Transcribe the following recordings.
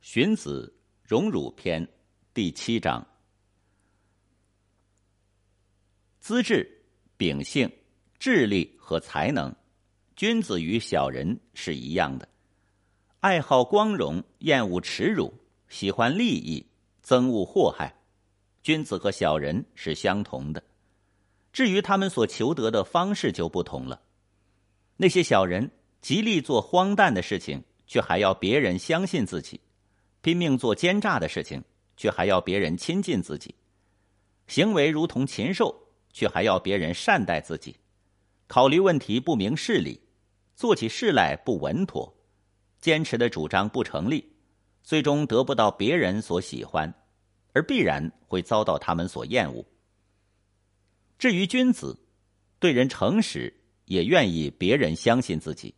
荀子·荣辱篇第七章：资质、秉性、智力和才能，君子与小人是一样的。爱好光荣，厌恶耻辱，喜欢利益，憎恶祸害。君子和小人是相同的，至于他们所求得的方式就不同了。那些小人极力做荒诞的事情，却还要别人相信自己。拼命做奸诈的事情，却还要别人亲近自己；行为如同禽兽，却还要别人善待自己；考虑问题不明事理，做起事来不稳妥；坚持的主张不成立，最终得不到别人所喜欢，而必然会遭到他们所厌恶。至于君子，对人诚实，也愿意别人相信自己；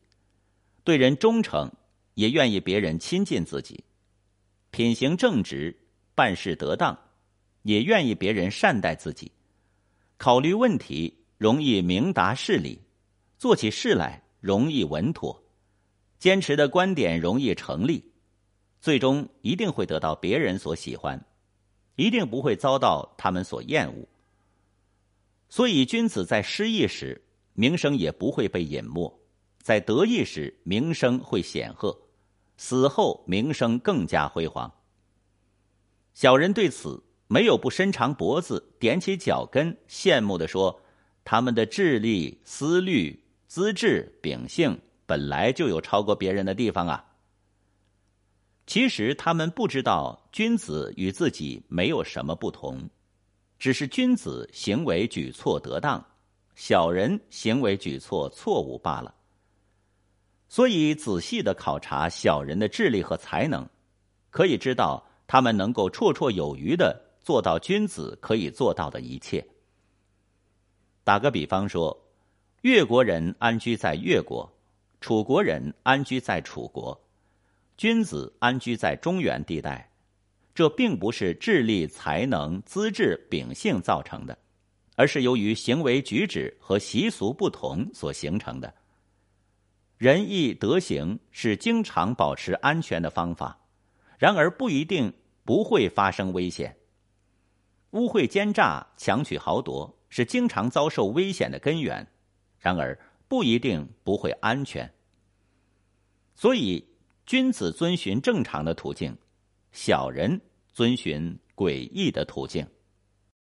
对人忠诚，也愿意别人亲近自己。品行正直，办事得当，也愿意别人善待自己；考虑问题容易明达事理，做起事来容易稳妥，坚持的观点容易成立，最终一定会得到别人所喜欢，一定不会遭到他们所厌恶。所以，君子在失意时名声也不会被隐没，在得意时名声会显赫。死后名声更加辉煌。小人对此没有不伸长脖子、踮起脚跟，羡慕的说：“他们的智力、思虑、资质、秉性本来就有超过别人的地方啊。”其实他们不知道，君子与自己没有什么不同，只是君子行为举措得当，小人行为举措错误罢了。所以，仔细的考察小人的智力和才能，可以知道他们能够绰绰有余的做到君子可以做到的一切。打个比方说，越国人安居在越国，楚国人安居在楚国，君子安居在中原地带，这并不是智力、才能、资质、秉性造成的，而是由于行为举止和习俗不同所形成的。仁义德行是经常保持安全的方法，然而不一定不会发生危险。污秽奸诈、强取豪夺是经常遭受危险的根源，然而不一定不会安全。所以，君子遵循正常的途径，小人遵循诡异的途径。